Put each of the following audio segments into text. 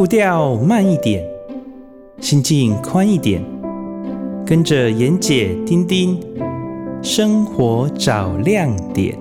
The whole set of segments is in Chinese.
步调慢一点，心境宽一点，跟着妍姐、丁丁，生活找亮点。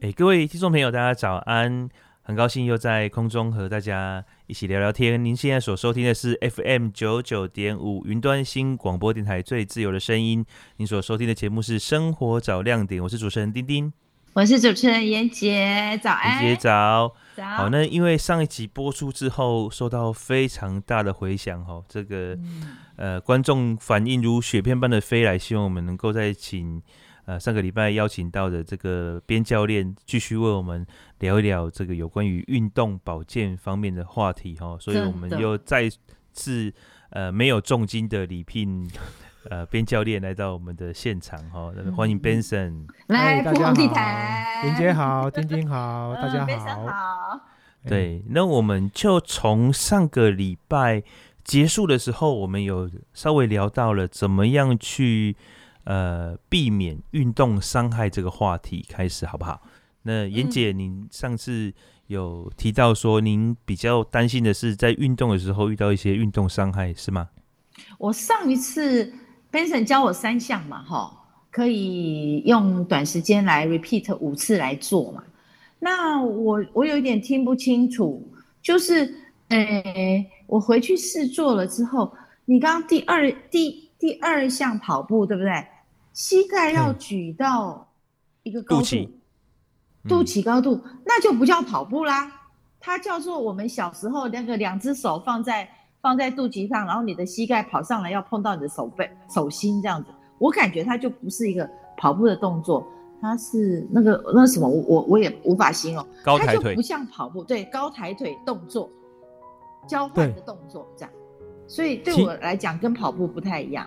哎，各位听众朋友，大家早安！很高兴又在空中和大家一起聊聊天。您现在所收听的是 FM 九九点五云端新广播电台最自由的声音。您所收听的节目是《生活找亮点》，我是主持人丁丁，我是主持人妍姐，早安，妍姐早。早。好，那因为上一集播出之后，受到非常大的回响，哈，这个、嗯、呃观众反应如雪片般的飞来，希望我们能够再请。呃，上个礼拜邀请到的这个边教练，继续为我们聊一聊这个有关于运动保健方面的话题哈，所以我们又再次呃没有重金的礼聘呃边教练来到我们的现场哈，欢迎 Benson 来大家好，林姐好，丁丁好，大家好，好，对，那我们就从上个礼拜结束的时候，我们有稍微聊到了怎么样去。呃，避免运动伤害这个话题开始好不好？那妍姐，您上次有提到说，您比较担心的是在运动的时候遇到一些运动伤害，是吗？我上一次 Benson 教我三项嘛，哈，可以用短时间来 repeat 五次来做嘛。那我我有一点听不清楚，就是，呃、欸，我回去试做了之后，你刚刚第二第第二项跑步对不对？膝盖要举到一个高度，肚脐，肚脐高度，那就不叫跑步啦，它叫做我们小时候那个两只手放在放在肚脐上，然后你的膝盖跑上来要碰到你的手背手心这样子。我感觉它就不是一个跑步的动作，它是那个那什么，我我我也无法形容，高抬腿，它就不像跑步，对，高抬腿动作，交换的动作这样，所以对我来讲跟跑步不太一样。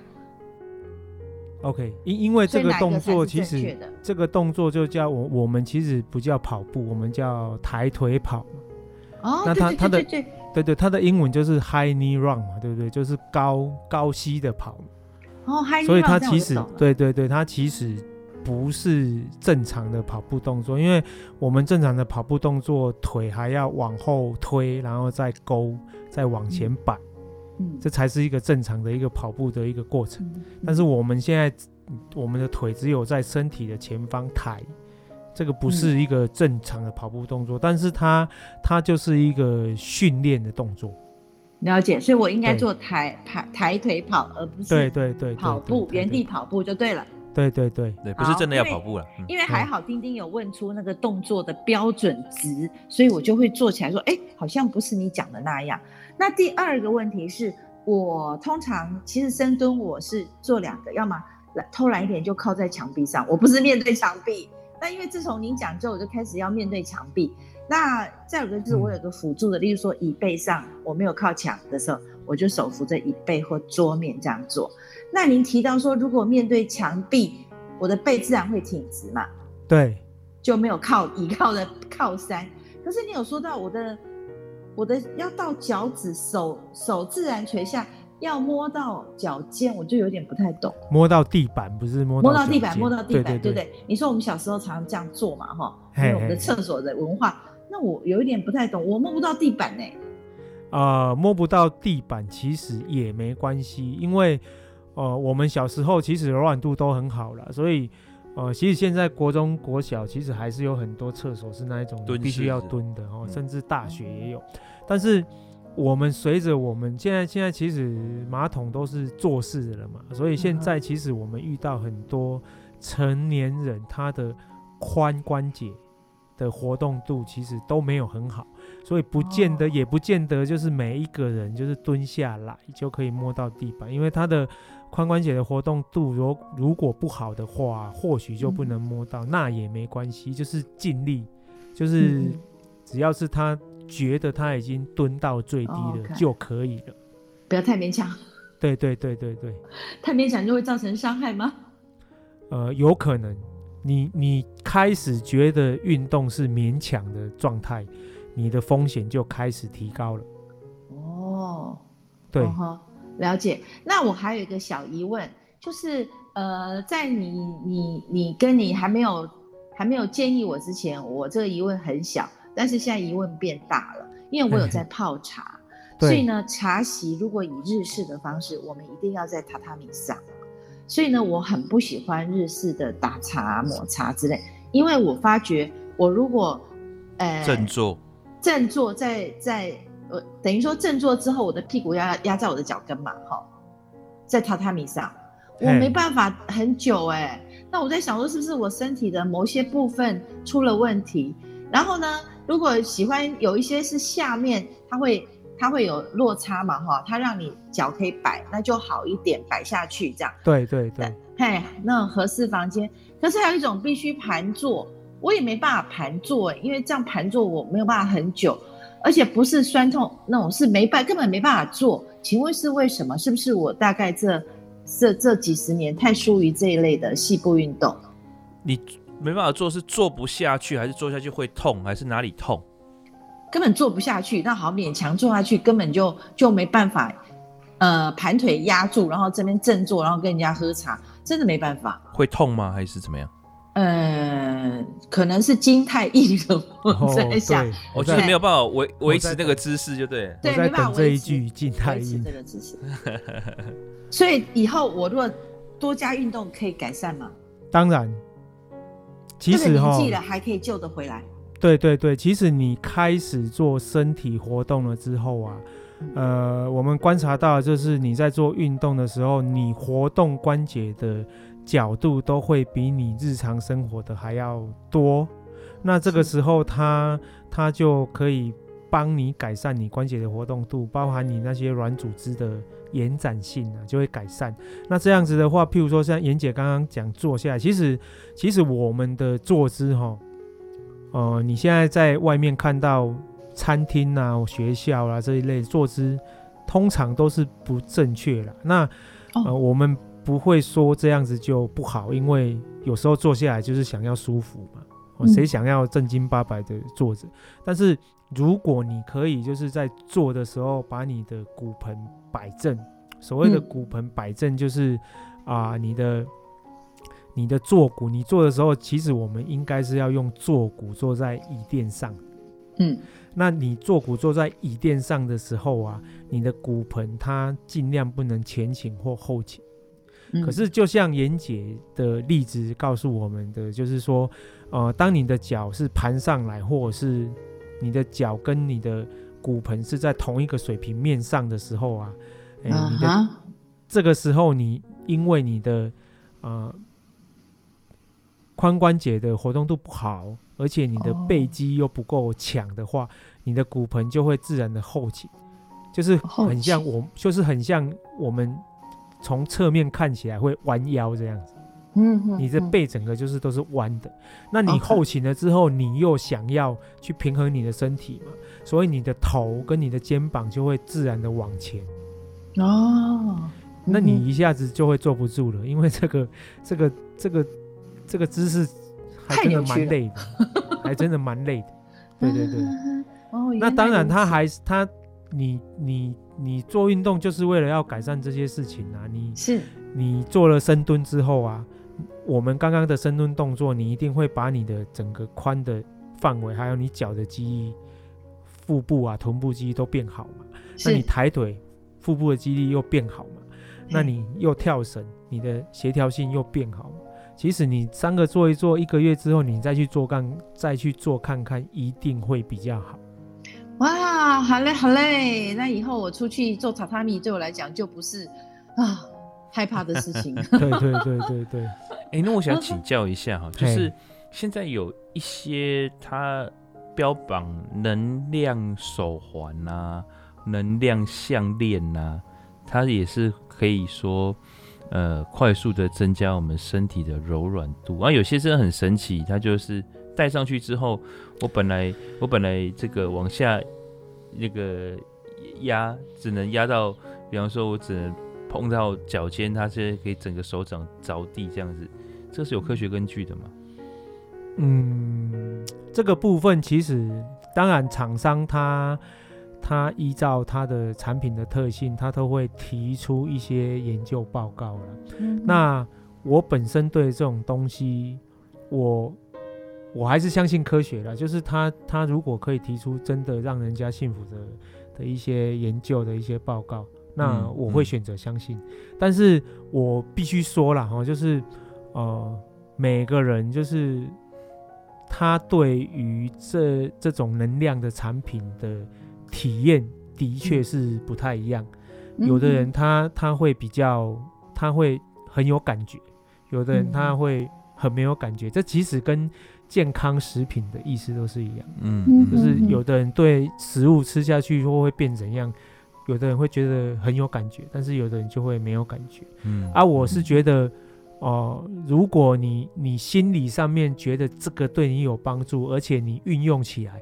OK，因因为这个动作其实这个动作就叫我我们其实不叫跑步，我们叫抬腿跑。哦，那它它的对对对，它的英文就是 high knee run 嘛，对不对？就是高高膝的跑。哦，high knee run。所以它其实对对对，它其实不是正常的跑步动作，因为我们正常的跑步动作，腿还要往后推，然后再勾，再往前摆。嗯这才是一个正常的一个跑步的一个过程，但是我们现在我们的腿只有在身体的前方抬，这个不是一个正常的跑步动作，但是它它就是一个训练的动作。了解，所以我应该做抬抬抬腿跑，而不是对对对跑步原地跑步就对了。对对对对，不是真的要跑步了。因为还好丁丁有问出那个动作的标准值，所以我就会做起来说，哎，好像不是你讲的那样。那第二个问题是，我通常其实深蹲我是做两个，要么来偷懒一点就靠在墙壁上，我不是面对墙壁。那因为自从您讲之后，我就开始要面对墙壁。那再有个就是我有个辅助的，例如说椅背上我没有靠墙的时候，我就手扶着椅背或桌面这样做。那您提到说，如果面对墙壁，我的背自然会挺直嘛？对，就没有靠 倚靠的靠山。可是你有说到我的。我的要到脚趾，手手自然垂下，要摸到脚尖，我就有点不太懂。摸到地板不是摸到，摸到地板，摸到地板，对，对，对，对不对？你说我们小时候常常这样做嘛，哈，因为我们的厕所的文化。那我有一点不太懂，我摸不到地板呢。呃，摸不到地板其实也没关系，因为呃，我们小时候其实柔软度都很好了，所以。呃，其实现在国中、国小其实还是有很多厕所是那一种必须要蹲的哦，甚至大学也有。但是我们随着我们现在现在其实马桶都是坐式的了嘛，所以现在其实我们遇到很多成年人，他的髋关节的活动度其实都没有很好，所以不见得也不见得就是每一个人就是蹲下来就可以摸到地板，因为他的。髋关节的活动度，如如果不好的话，或许就不能摸到，嗯、那也没关系，就是尽力，就是只要是他觉得他已经蹲到最低了就可以了，不要太勉强。对对对对对，太勉强就会造成伤害吗？呃，有可能。你你开始觉得运动是勉强的状态，你的风险就开始提高了。哦，对。哦了解，那我还有一个小疑问，就是呃，在你你你跟你还没有还没有建议我之前，我这个疑问很小，但是现在疑问变大了，因为我有在 泡茶，嗯、所以呢，茶席如果以日式的方式，我们一定要在榻榻米上，所以呢，我很不喜欢日式的打茶、抹茶之类，因为我发觉我如果呃正坐正坐在在呃等于说正坐之后，我的屁股压压在我的脚跟嘛，哈，在榻榻米上。我没办法很久哎、欸，那我在想说是不是我身体的某些部分出了问题？然后呢，如果喜欢有一些是下面它会它会有落差嘛哈，它让你脚可以摆，那就好一点摆下去这样。对对对，嘿，那种和式房间。可是还有一种必须盘坐，我也没办法盘坐哎，因为这样盘坐我没有办法很久，而且不是酸痛那种，是没办根本没办法做。请问是为什么？是不是我大概这？这这几十年太疏于这一类的细部运动，你没办法做，是做不下去，还是做下去会痛，还是哪里痛？根本做不下去，那好勉强做下去，根本就就没办法，呃，盘腿压住，然后这边正坐，然后跟人家喝茶，真的没办法。会痛吗？还是怎么样？呃，可能是筋太硬了，我在想，我觉得没有办法维维持那个姿势，就对。对，没办法这一句筋太硬这个姿势。所以以后我如果多加运动，可以改善吗？当然，其实年纪了还可以救得回来。对对对，其实你开始做身体活动了之后啊，呃，我们观察到就是你在做运动的时候，你活动关节的角度都会比你日常生活的还要多。那这个时候它，它它就可以帮你改善你关节的活动度，包含你那些软组织的。延展性啊，就会改善。那这样子的话，譬如说像妍姐刚刚讲坐下来，其实其实我们的坐姿哈，呃，你现在在外面看到餐厅啊、学校啊这一类坐姿，通常都是不正确的。那呃，我们不会说这样子就不好，因为有时候坐下来就是想要舒服嘛。谁想要正经八百的坐着？但是如果你可以就是在坐的时候把你的骨盆摆正，所谓的骨盆摆正就是啊、你的你的坐骨，你坐的时候，其实我们应该是要用坐骨坐在椅垫上。嗯，那你坐骨坐在椅垫上的时候啊，你的骨盆它尽量不能前倾或后倾。嗯、可是就像妍姐的例子告诉我们的，就是说。呃，当你的脚是盘上来，或者是你的脚跟你的骨盆是在同一个水平面上的时候啊，哎、欸，你的这个时候你因为你的呃髋关节的活动度不好，而且你的背肌又不够强的话，你的骨盆就会自然的后倾，就是很像我，就是很像我们从侧面看起来会弯腰这样子。嗯，你的背整个就是都是弯的，那你后倾了之后，你又想要去平衡你的身体嘛，所以你的头跟你的肩膀就会自然的往前。哦，那你一下子就会坐不住了，因为这个这个这个这个姿势还真的蛮累的，还真的蛮累的。对对对。哦，那当然，他还是他，你你你做运动就是为了要改善这些事情啊，你是你做了深蹲之后啊。我们刚刚的深蹲动作，你一定会把你的整个髋的范围，还有你脚的肌力、腹部啊、臀部肌力都变好嘛。那你抬腿，腹部的肌力又变好嘛。那你又跳绳，你的协调性又变好嘛。其实你三个做一做，一个月之后你再去做干，再去做看看，一定会比较好。哇，好嘞，好嘞。那以后我出去做榻榻米，对我来讲就不是啊。害怕的事情。对对对对对。哎、欸，那我想请教一下哈，就是现在有一些它标榜能量手环啊、能量项链呐，它也是可以说呃快速的增加我们身体的柔软度啊。有些真的很神奇，它就是戴上去之后，我本来我本来这个往下那个压只能压到，比方说我只能。碰到脚尖，它是可以整个手掌着地这样子，这是有科学根据的吗？嗯，这个部分其实当然厂商他他依照他的产品的特性，他都会提出一些研究报告了。嗯、那我本身对这种东西，我我还是相信科学的，就是他他如果可以提出真的让人家幸福的的一些研究的一些报告，那我会选择相信。嗯嗯、但是我必须说了哈，就是呃，每个人就是他对于这这种能量的产品的体验的确是不太一样。嗯、有的人他他会比较他会很有感觉。有的人他会很没有感觉，嗯、这其实跟健康食品的意思都是一样，嗯，就是有的人对食物吃下去后会变怎样，有的人会觉得很有感觉，但是有的人就会没有感觉，嗯，啊，我是觉得，哦、呃，如果你你心理上面觉得这个对你有帮助，而且你运用起来，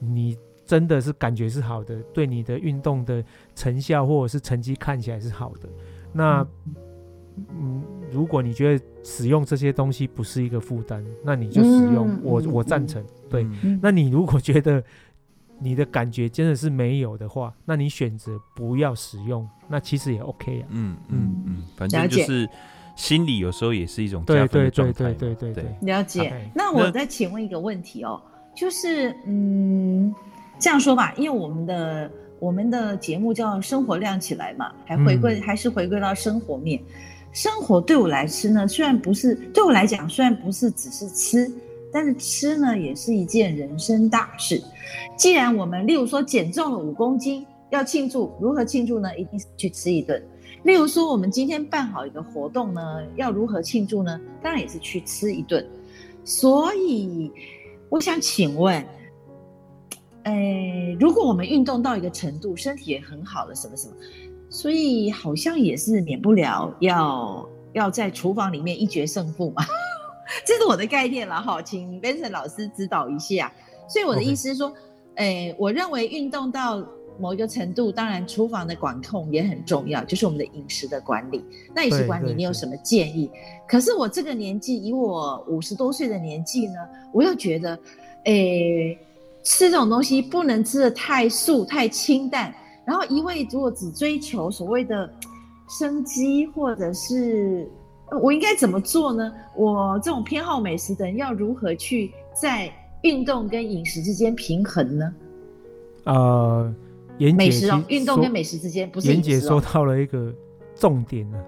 你真的是感觉是好的，对你的运动的成效或者是成绩看起来是好的，那。嗯，如果你觉得使用这些东西不是一个负担，那你就使用。嗯、我我赞成。嗯、对，嗯、那你如果觉得你的感觉真的是没有的话，那你选择不要使用，那其实也 OK 啊。嗯嗯嗯，反正就是心理有时候也是一种加分的状态。对对对对对对，对，了解。那我再请问一个问题哦，就是嗯，这样说吧，因为我们的我们的节目叫《生活亮起来》嘛，还回归、嗯、还是回归到生活面。生活对我来吃呢，虽然不是对我来讲，虽然不是只是吃，但是吃呢也是一件人生大事。既然我们例如说减重了五公斤，要庆祝，如何庆祝呢？一定是去吃一顿。例如说我们今天办好一个活动呢，要如何庆祝呢？当然也是去吃一顿。所以我想请问，哎，如果我们运动到一个程度，身体也很好了，什么什么？所以好像也是免不了要要在厨房里面一决胜负嘛，这是我的概念了哈，请 Benson 老师指导一下。所以我的意思是说，哎 Okay.、欸，我认为运动到某一个程度，当然厨房的管控也很重要，就是我们的饮食的管理。那饮食管理你有什么建议？可是我这个年纪，以我五十多岁的年纪呢，我又觉得，诶、欸，吃这种东西不能吃的太素、太清淡。然后一味如果只追求所谓的 生机，或者是我应该怎么做呢？我这种偏好美食的人要如何去在运动跟饮食之间平衡呢？呃，美食哦，运动跟美食之间不是、哦。颜姐说到了一个重点呢、啊，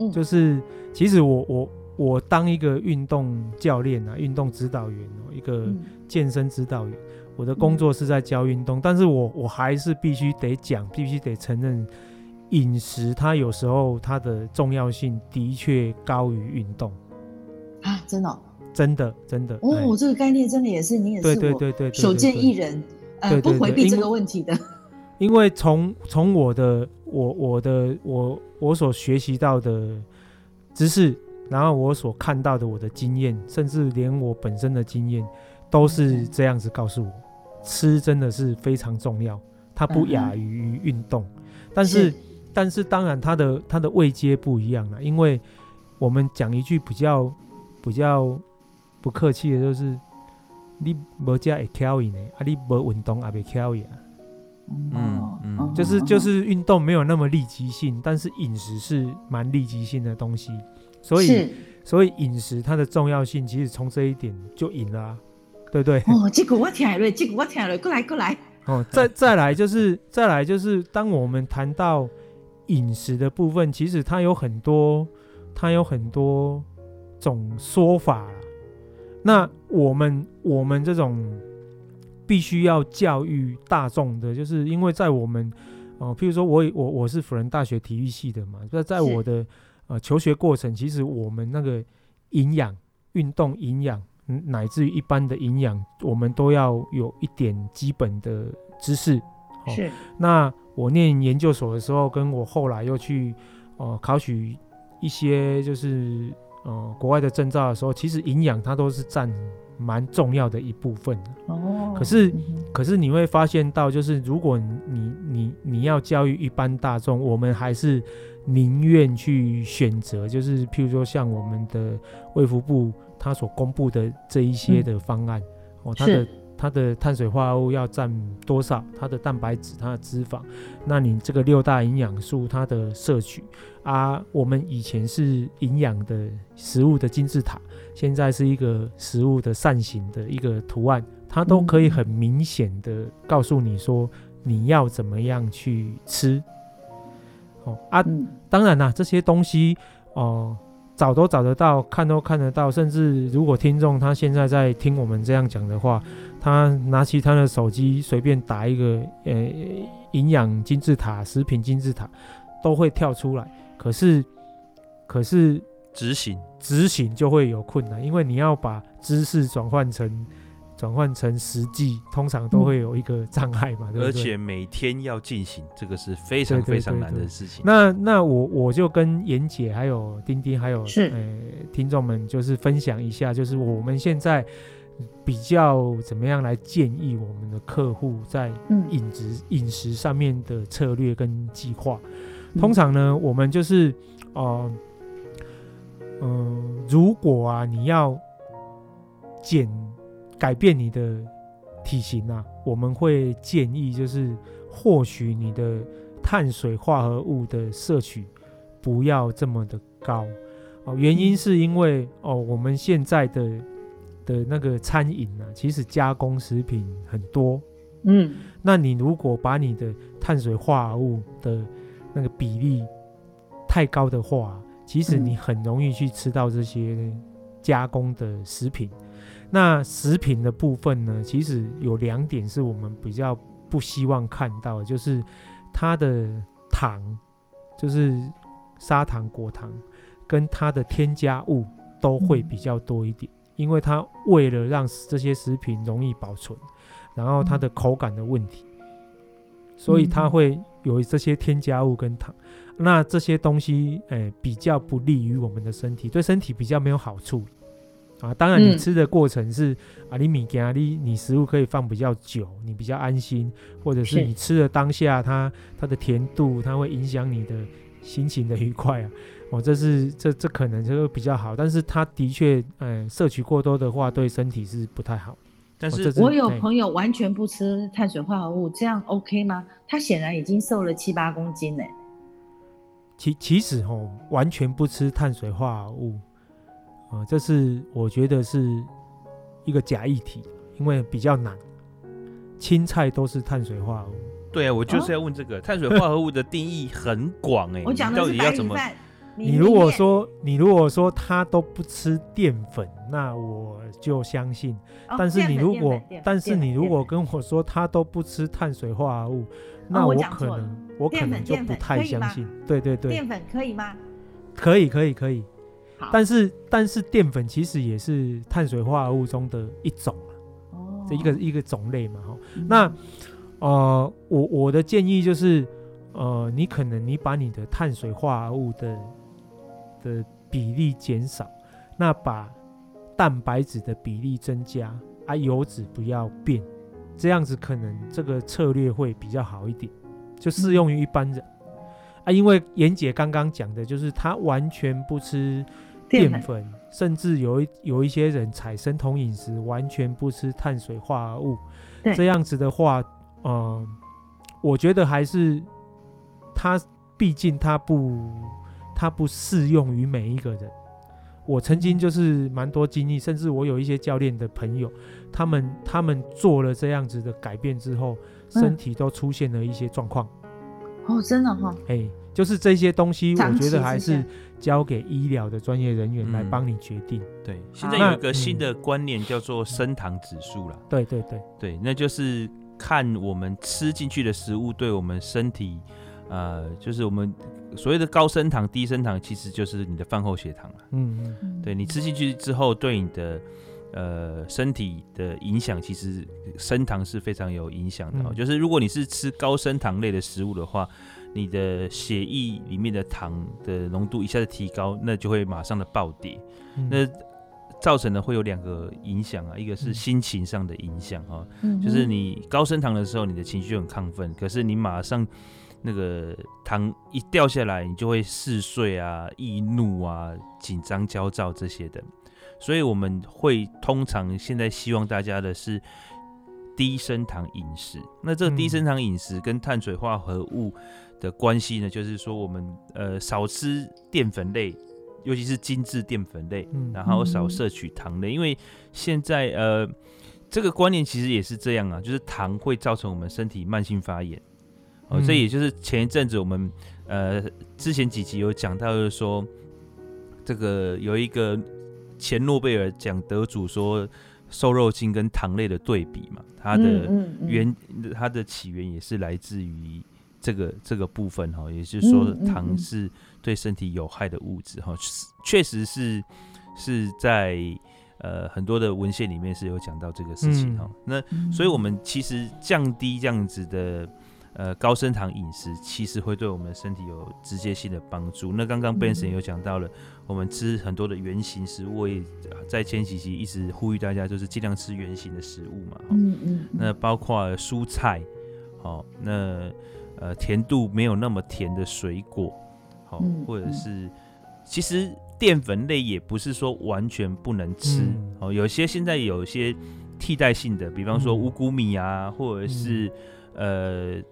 嗯、就是其实我我我当一个运动教练啊，运动指导员哦，一个健身指导员。嗯我的工作是在教运动，嗯、但是我我还是必须得讲，必须得承认，饮食它有时候它的重要性的确高于运动啊！真的、哦，真的，真的哦，对这个概念真的也是你也是对对对首见一人，呃，不回避这个问题的。因为从从我的我我的我我所学习到的知识，然后我所看到的我的经验，甚至连我本身的经验，都是这样子告诉我。吃真的是非常重要，它不亚于运动，嗯、但是，是。但是当然它的它的位阶不一样了，因为我们讲一句比较比较不客气的，就是你无加会挑赢的，啊你无运动也袂挑赢，嗯嗯，就是就是运动没有那么立即性，但是饮食是蛮立即性的东西，所以所以饮食它的重要性其实从这一点就赢了、啊。对对哦，这个我听了，这个我听了，过来过来。哦，再再来就是再来就是，当我们谈到饮食的部分，其实它有很多，它有很多种说法。那我们我们这种必须要教育大众的，就是因为在我们哦、呃，譬如说我我我是辅仁大学体育系的嘛，那在我的呃求学过程，其实我们那个营养、运动营养。乃至于一般的营养，我们都要有一点基本的知识。是。哦、那我念研究所的时候，跟我后来又去呃考取一些就是呃国外的证照的时候，其实营养它都是占蛮重要的一部分。哦。可是，嗯、可是你会发现到，就是如果你你你要教育一般大众，我们还是宁愿去选择，就是譬如说像我们的卫福部。他所公布的这一些的方案，嗯、哦，它的它的碳水化合物要占多少，它的蛋白质、它的脂肪，那你这个六大营养素它的摄取啊，我们以前是营养的食物的金字塔，现在是一个食物的扇形的一个图案，它都可以很明显的告诉你说你要怎么样去吃。哦啊，当然啦，这些东西哦。呃找都找得到，看都看得到，甚至如果听众他现在在听我们这样讲的话，他拿起他的手机随便打一个呃营养金字塔、食品金字塔，都会跳出来。可是，可是执行执行就会有困难，因为你要把知识转换成。转换成实际，通常都会有一个障碍嘛，对不对？而且每天要进行，这个是非常非常难的事情。那那我我就跟妍姐还有丁丁还有是呃听众们，就是分享一下，就是我们现在比较怎么样来建议我们的客户在饮食饮食上面的策略跟计划。通常呢，我们就是呃嗯、呃，如果啊你要减。改变你的体型啊，我们会建议就是，或许你的碳水化合物的摄取不要这么的高哦。原因是因为哦，我们现在的的那个餐饮啊，其实加工食品很多，嗯，那你如果把你的碳水化合物的那个比例太高的话，其实你很容易去吃到这些加工的食品。那食品的部分呢，其实有两点是我们比较不希望看到的，就是它的糖，就是砂糖、果糖，跟它的添加物都会比较多一点，因为它为了让这些食品容易保存，然后它的口感的问题，所以它会有这些添加物跟糖。那这些东西，诶，比较不利于我们的身体，对身体比较没有好处。啊，当然，你吃的过程是、嗯、啊，你米给你你食物可以放比较久，你比较安心，或者是你吃的当下它，它它的甜度，它会影响你的心情的愉快啊。哦，这是这这可能就会比较好，但是它的确，嗯，摄取过多的话，对身体是不太好。但是，是我有朋友完全不吃碳水化合物，这样 OK 吗？他显然已经瘦了七八公斤呢。其其实哦，完全不吃碳水化合物。啊、呃，这是我觉得是一个假议题，因为比较难。青菜都是碳水化合物。对啊，我就是要问这个、哦、碳水化合物的定义很广哎、欸。我讲的到底要怎么？你如果说你如果说他都不吃淀粉，那我就相信。哦、但是你如果但是你如果跟我说他都不吃碳水化合物，那我可能、哦、我，我可能就不太相信。对对对。淀粉可以吗？可以可以可以。但是但是淀粉其实也是碳水化合物中的一种啊，哦，这一个一个种类嘛，哈、嗯。那呃，我我的建议就是，呃，你可能你把你的碳水化合物的的比例减少，那把蛋白质的比例增加，啊，油脂不要变，这样子可能这个策略会比较好一点，就适用于一般人、嗯、啊。因为妍姐刚刚讲的就是她完全不吃。淀粉，甚至有一有一些人采生酮饮食，完全不吃碳水化合物。这样子的话，嗯、呃，我觉得还是它，毕竟它不，它不适用于每一个人。我曾经就是蛮多经历，甚至我有一些教练的朋友，他们他们做了这样子的改变之后，身体都出现了一些状况。哦，真的哈、哦。哎、欸，就是这些东西，我觉得还是。交给医疗的专业人员来帮你决定。嗯、对，现在有一个新的观念叫做升糖指数了。对对对对，那就是看我们吃进去的食物对我们身体，呃，就是我们所谓的高升糖、低升糖，其实就是你的饭后血糖了。嗯嗯，对你吃进去之后，对你的呃身体的影响，其实升糖是非常有影响的。嗯、就是如果你是吃高升糖类的食物的话。你的血液里面的糖的浓度一下子提高，那就会马上的暴跌，嗯、那造成的会有两个影响啊，一个是心情上的影响哈，嗯、就是你高升糖的时候，你的情绪很亢奋，可是你马上那个糖一掉下来，你就会嗜睡啊、易怒啊、紧张、焦躁这些的，所以我们会通常现在希望大家的是低升糖饮食。那这个低升糖饮食跟碳水化合物的关系呢，就是说我们呃少吃淀粉类，尤其是精致淀粉类，然后少摄取糖类，因为现在呃这个观念其实也是这样啊，就是糖会造成我们身体慢性发炎。哦，这也就是前一阵子我们呃之前几集有讲到，就是说这个有一个前诺贝尔奖得主说瘦肉精跟糖类的对比嘛，它的源它的起源也是来自于这个这个部分哈，也就是说糖是对身体有害的物质哈，确实是是在呃很多的文献里面是有讲到这个事情哈。那所以我们其实降低这样子的。呃，高升糖饮食其实会对我们身体有直接性的帮助。那刚刚 Benson 有讲到了，我们吃很多的原型食物，也在前几集一直呼吁大家，就是尽量吃原型的食物嘛。嗯嗯。那包括蔬菜，好，那呃甜度没有那么甜的水果，好，或者是其实淀粉类也不是说完全不能吃，哦，有些现在有一些替代性的，比方说五谷米啊，或者是呃。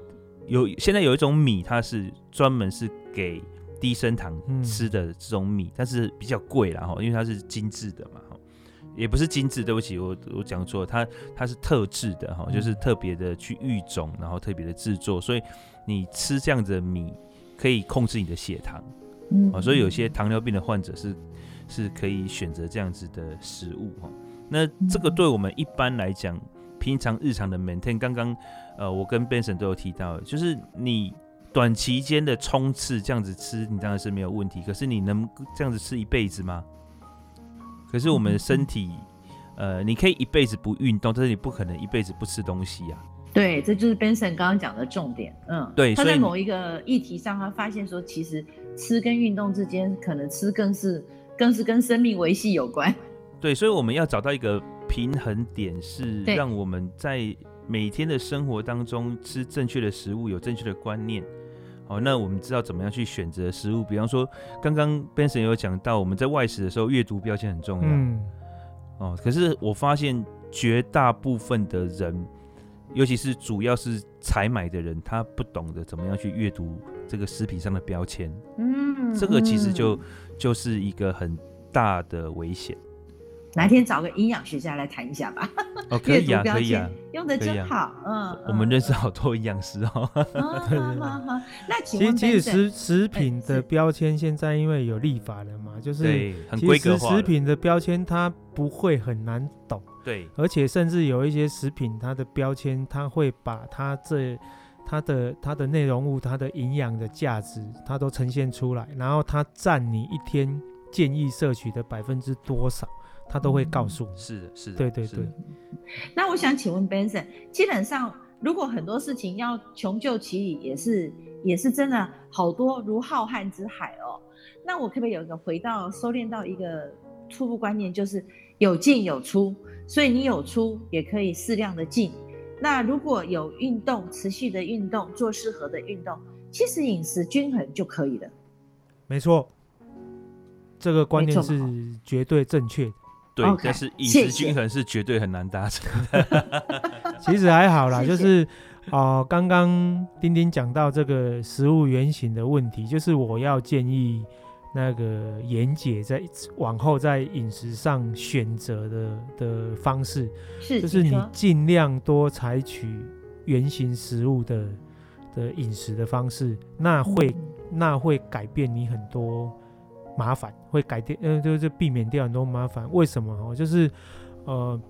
有现在有一种米，它是专门是给低升糖吃的这种米，嗯、但是比较贵啦哈，因为它是精致的嘛哈，也不是精致，对不起，我我讲错了，它它是特制的哈，就是特别的去育种，然后特别的制作，所以你吃这样子的米可以控制你的血糖，嗯，啊所以有些糖尿病的患者是是可以选择这样子的食物哈。那这个对我们一般来讲，平常日常的 maintain，刚刚。呃，我跟 Benson 都有提到，就是你短期间的冲刺这样子吃，你当然是没有问题。可是你能这样子吃一辈子吗？可是我们身体，呃，你可以一辈子不运动，但是你不可能一辈子不吃东西呀、啊。对，这就是 Benson 刚刚讲的重点。嗯，对，他在某一个议题上，他发现说，其实吃跟运动之间，可能吃更是更是跟生命维系有关。对，所以我们要找到一个平衡点，是让我们在。每天的生活当中吃正确的食物，有正确的观念，好，那我们知道怎么样去选择食物。比方说，刚刚 Benson 有讲到，我们在外食的时候阅读标签很重要。嗯。哦，可是我发现绝大部分的人，尤其是主要是采买的人，他不懂得怎么样去阅读这个食品上的标签。嗯。这个其实就就是一个很大的危险。哪天找个营养学家来谈一下吧。哦，可以啊，可以啊，用的真好。嗯，我们认识好多营养师哦。好好好，那其实其实食食品的标签现在因为有立法了嘛，就是很规格化食品的标签它不会很难懂。对，而且甚至有一些食品它的标签，它会把它这它的它的内容物、它的营养的价值，它都呈现出来，然后它占你一天建议摄取的百分之多少。他都会告诉是的，是的，对对对。那我想请问 Benson，基本上如果很多事情要穷究其理，也是也是真的好多如浩瀚之海哦。那我可不可以有一个回到收敛到一个初步观念，就是有进有出，所以你有出也可以适量的进。那如果有运动，持续的运动，做适合的运动，其实饮食均衡就可以了。没错，这个观念是绝对正确。对，okay, 但是饮食均衡是绝对很难达成的。谢 谢 其实还好啦，谢谢就是哦，刚刚丁丁讲到这个食物原型的问题，就是我要建议那个妍姐在往后在饮食上选择的的方式，是就是你尽量多采取原型食物的的饮食的方式，那会、嗯、那会改变你很多。麻烦会改变，呃，就是避免掉很多麻烦。为什么？哦，就是，呃，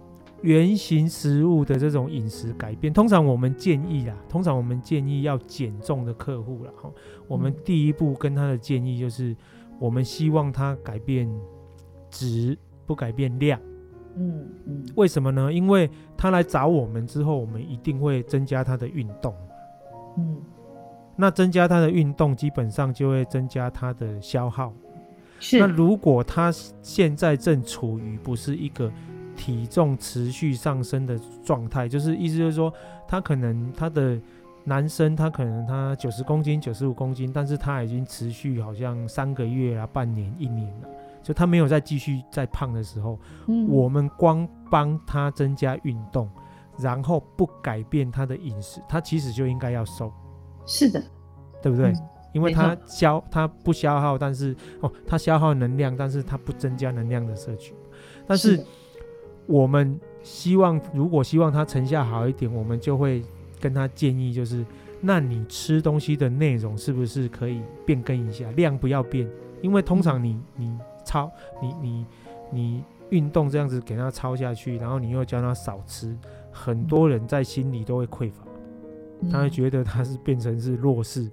原型食物的这种饮食改变，通常我们建议啦，通常我们建议要减重的客户啦，哈，我们第一步跟他的建议就是，我们希望它改变值，不改变量。嗯嗯。为什么呢？因为他来找我们之后，我们一定会增加他的运动。嗯。那增加他的运动，基本上就会增加他的消耗。是那如果他现在正处于不是一个体重持续上升的状态，就是意思就是说，他可能他的男生他可能他九十公斤、九十五公斤，但是他已经持续好像三个月啊、半年、一年了，就他没有再继续再胖的时候，嗯、我们光帮他增加运动，然后不改变他的饮食，他其实就应该要瘦。是的，对不对？嗯、因为他消他不消耗，但是哦，他消耗能量，但是他不增加能量的摄取。但是我们希望，如果希望他成效好一点，我们就会跟他建议，就是那你吃东西的内容是不是可以变更一下，量不要变，因为通常你你超你你你运动这样子给他超下去，然后你又叫他少吃，很多人在心里都会匮乏。他会觉得他是变成是弱势，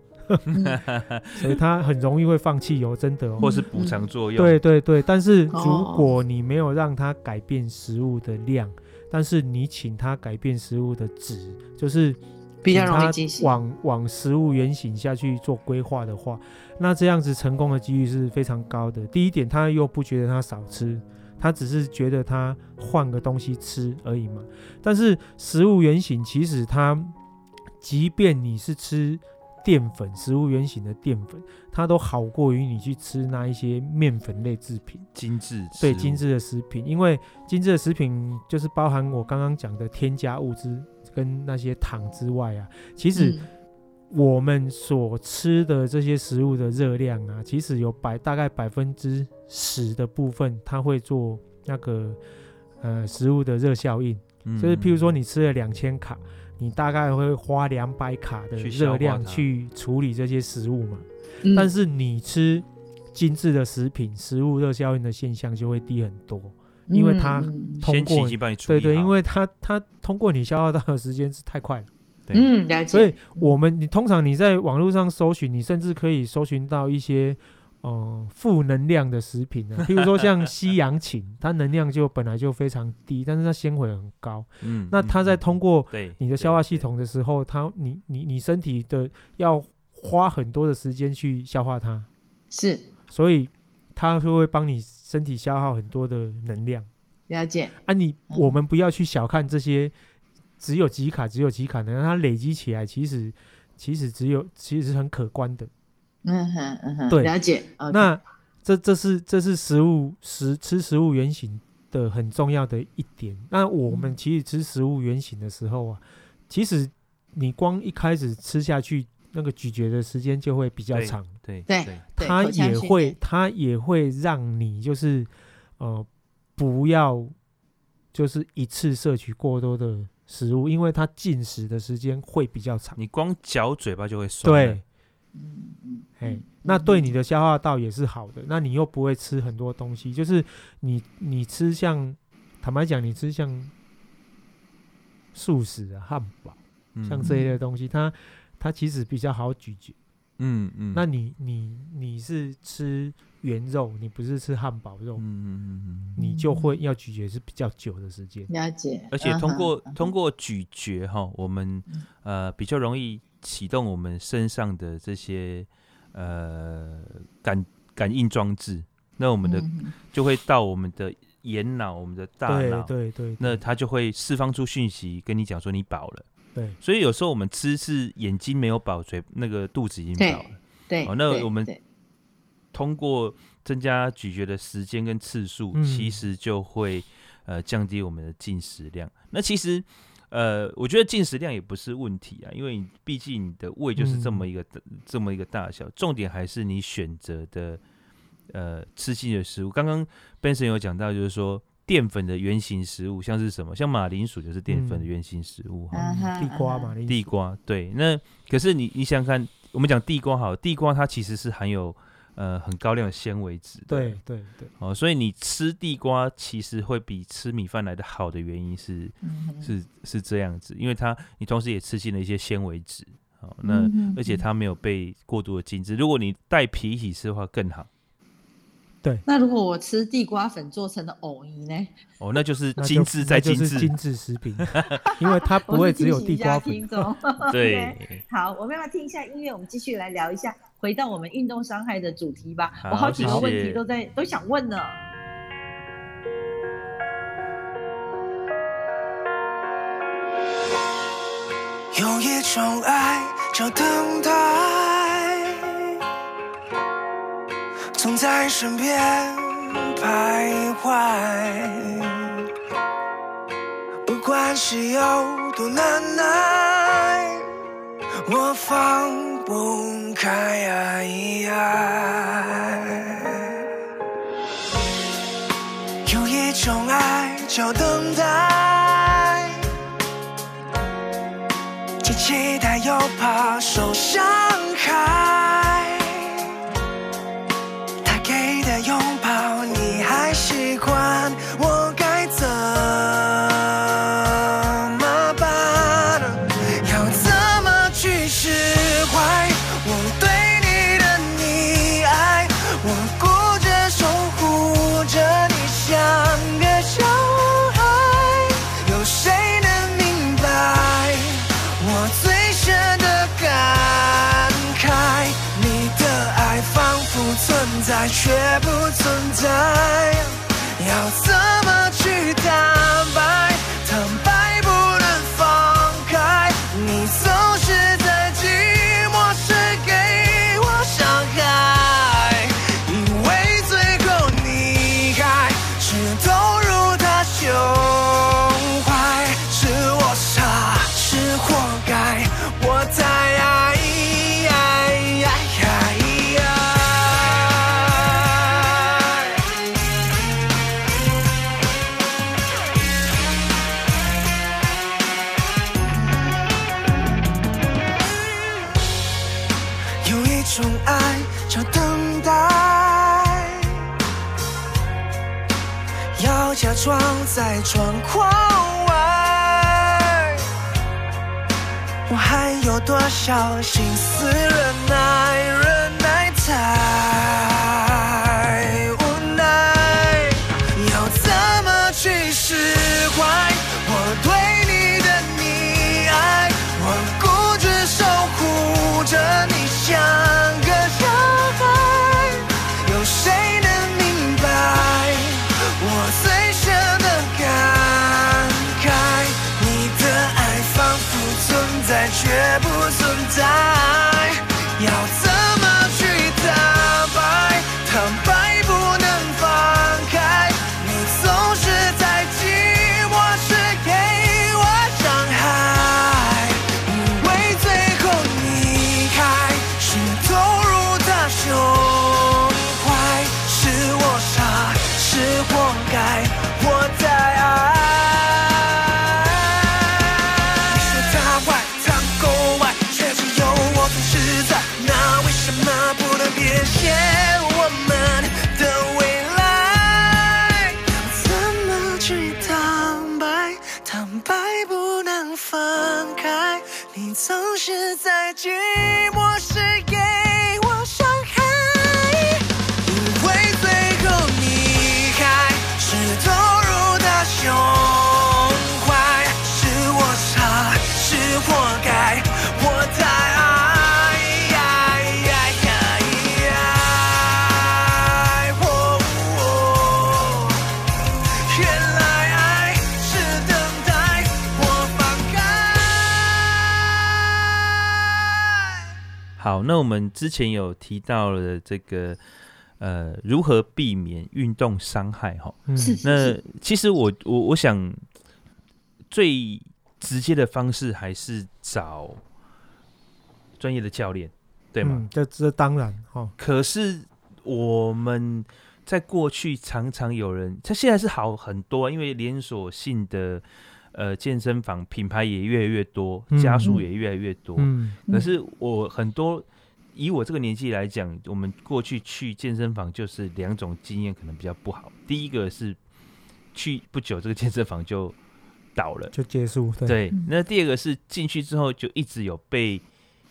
所以他很容易会放弃油，真的哦，或是补偿作用。对对对，但是如果你没有让他改变食物的量，但是你请他改变食物的质，就是比较容易进行往往食物原型下去做规划的话，那这样子成功的几率是非常高的。第一点，他又不觉得他少吃，他只是觉得他换个东西吃而已嘛。但是食物原型其实他。即便你是吃淀粉、食物原型的淀粉，它都好过于你去吃那一些面粉类制品、精致对精致的食品。因为精致的食品就是包含我刚刚讲的添加物质跟那些糖之外啊，其实我们所吃的这些食物的热量啊，其实有百大概百分之十的部分，它会做那个呃食物的热效应，嗯、就是譬如说你吃了两千卡。你大概会花两百卡的热量去处理这些食物嘛？但是你吃精致的食品，食物热效应的现象就会低很多，因为它通过对对，因为它它通过你消耗到的时间是太快了。嗯，所以我们你通常你在网络上搜寻，你甚至可以搜寻到一些。哦，负能量的食品呢，譬如说像西洋芹，它能量就本来就非常低，但是它纤维很高。嗯，那它在通过你的消化系统的时候，它你你你身体的要花很多的时间去消化它，是，所以它就会帮你身体消耗很多的能量。了解啊你，你我们不要去小看这些只有几卡，只有几卡能量，它累积起来其实其实只有其实是很可观的。嗯哼嗯哼，对，了解。那这这是这是食物食吃食物原型的很重要的一点。那我们其实吃食物原型的时候啊，其实你光一开始吃下去，那个咀嚼的时间就会比较长。对对，它也会它也会让你就是呃不要就是一次摄取过多的食物，因为它进食的时间会比较长。你光嚼嘴巴就会酸。对。嗯嗯，嘿，那对你的消化道也是好的，那你又不会吃很多东西，就是你你吃像，坦白讲，你吃像素食啊、汉堡，像这一类东西，它它其实比较好咀嚼。嗯嗯，那你你你是吃原肉，你不是吃汉堡肉，嗯嗯嗯嗯，你就会要咀嚼是比较久的时间。了解，而且通过通过咀嚼哈，我们呃比较容易。启动我们身上的这些呃感感应装置，那我们的就会到我们的眼脑、我们的大脑，对对，那它就会释放出讯息跟你讲说你饱了。对，所以有时候我们吃是眼睛没有饱，嘴那个肚子已经饱了。对，哦，那我们通过增加咀嚼的时间跟次数，其实就会呃降低我们的进食量。那其实。呃，我觉得进食量也不是问题啊，因为毕竟你的胃就是这么一个、嗯、这么一个大小，重点还是你选择的呃吃进的食物。刚刚 Benson 有讲到，就是说淀粉的原型食物像是什么，像马铃薯就是淀粉的原型食物哈，嗯、地瓜嘛，地瓜对。那可是你你想想看，我们讲地瓜好，地瓜它其实是含有。呃，很高量的纤维质。对对对。哦，所以你吃地瓜其实会比吃米饭来的好的原因是，嗯、是是这样子，因为它你同时也吃进了一些纤维质。哦，那而且它没有被过度的精致。如果你带皮一起吃的话更好。对。那如果我吃地瓜粉做成的藕泥呢？哦，那就是精致再精致，精致食品，因为它不会只有地瓜粉。对。好，我们要听一下音乐，我们继续来聊一下。回到我们运动伤害的主题吧，好我好几个问题都在谢谢。都想问呢。有一种爱叫等待，总在身边徘徊，不管是有多难耐，我放不开有一种爱叫等待，既期待又怕受小心思忍耐，忍耐太无奈。要怎么去释怀我对你的溺爱？我固执守护着你，像个小孩。有谁能明白我最深的感慨？你的爱仿佛存在，却不存在。要好，那我们之前有提到了这个呃，如何避免运动伤害哈。嗯那，其实我我我想最直接的方式还是找专业的教练，对吗？嗯，这这当然哈，可是我们在过去常常有人，他现在是好很多，因为连锁性的呃健身房品牌也越来越多，嗯家数也越来越多。嗯可是我很多以我这个年纪来讲，我们过去去健身房就是两种经验可能比较不好。第一个是去不久这个健身房就倒了，就结束，对。那第二个是进去之后就一直有被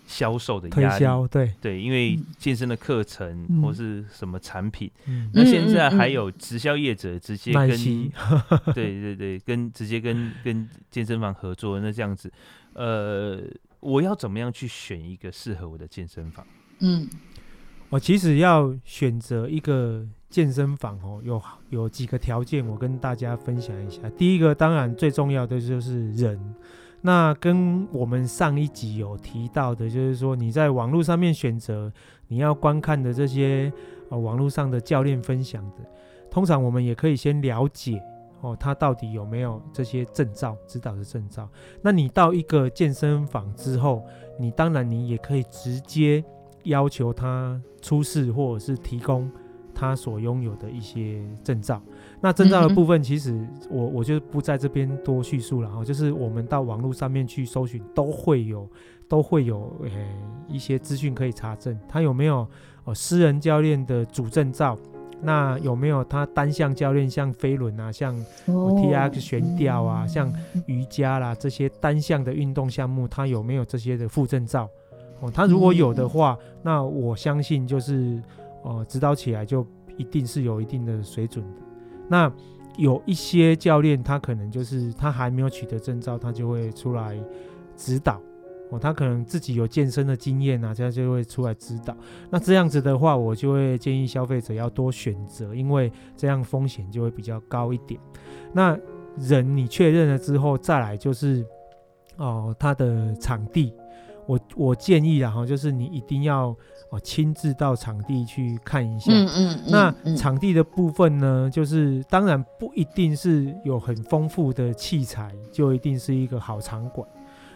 销售的推压力，销，对，对，因为嗯健身的课程嗯。或是什么产品，嗯，那现在还有直销业者直接跟，对对对，跟直接跟跟健身房合作，那这样子，呃，我要怎么样去选一个适合我的健身房？嗯。我其实要选择一个健身房哦，有有几个条件，我跟大家分享一下。第一个，当然最重要的就是人。那跟我们上一集有提到的，就是说你在网络上面选择你要观看的这些呃网络上的教练分享的，通常我们也可以先了解哦，他到底有没有这些证照，指导的证照？那你到一个健身房之后，你当然你也可以直接要求他出示或者是提供他所拥有的一些证照。那证照的部分，其实我我就不在这边多叙述了哈，就是我们到网络上面去搜寻，都会有都会有诶、欸、一些资讯可以查证，他有没有哦私人教练的主证照？那有没有他单项教练，像飞轮啊，像 TRX 悬吊啊，像瑜伽啦这些单项的运动项目，他有没有这些的副证照？哦，他如果有的话，那我相信就是呃指导起来就一定是有一定的水准的。那有一些教练，他可能就是他还没有取得证照，他就会出来指导哦。他可能自己有健身的经验啊，这样就会出来指导。那这样子的话，我就会建议消费者要多选择，因为这样风险就会比较高一点。那人你确认了之后，再来就是哦，他的场地，我我建议啊，哈，就是你一定要。哦，亲自到场地去看一下。嗯嗯。嗯，那场地的部分呢，就是当然不一定是有很丰富的器材，就一定是一个好场馆。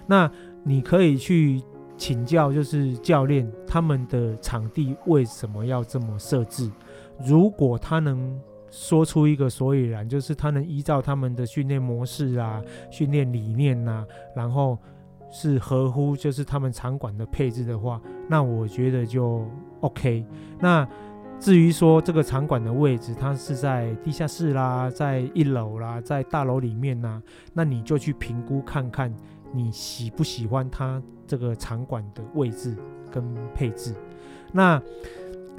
那你可以去请教，就是教练他们的场地为什么要这么设置？如果他能说出一个所以然，就是他能依照他们的训练模式啊、训练理念呐、啊，然后。是合乎就是他们场馆的配置的话，那我觉得就 OK。那至于说这个场馆的位置，它是在地下室啦，在一楼啦，在大楼里面呐，那你就去评估看看，你喜不喜欢它这个场馆的位置跟配置。那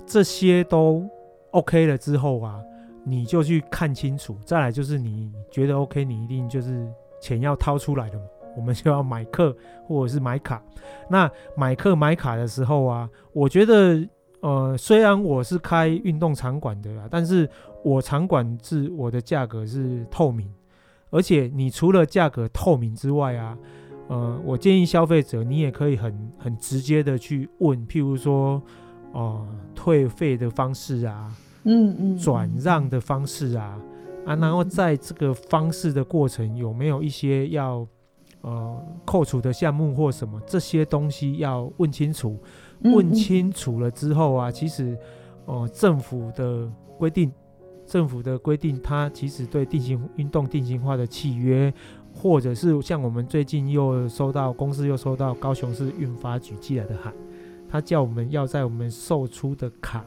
这些都 OK 了之后啊，你就去看清楚。再来就是你觉得 OK，你一定就是钱要掏出来的嘛。我们就要买课或者是买卡。那买课买卡的时候啊，我觉得，呃，虽然我是开运动场馆的啦，但是我场馆是我的价格是透明，而且你除了价格透明之外啊，呃，我建议消费者你也可以很很直接的去问，譬如说，哦、呃，退费的方式啊，嗯嗯，转让的方式啊，啊，然后在这个方式的过程有没有一些要。呃，扣除的项目或什么这些东西要问清楚，问清楚了之后啊，其实，呃，政府的规定，政府的规定，它其实对定型运动定型化的契约，或者是像我们最近又收到公司又收到高雄市运发局寄来的函，他叫我们要在我们售出的卡，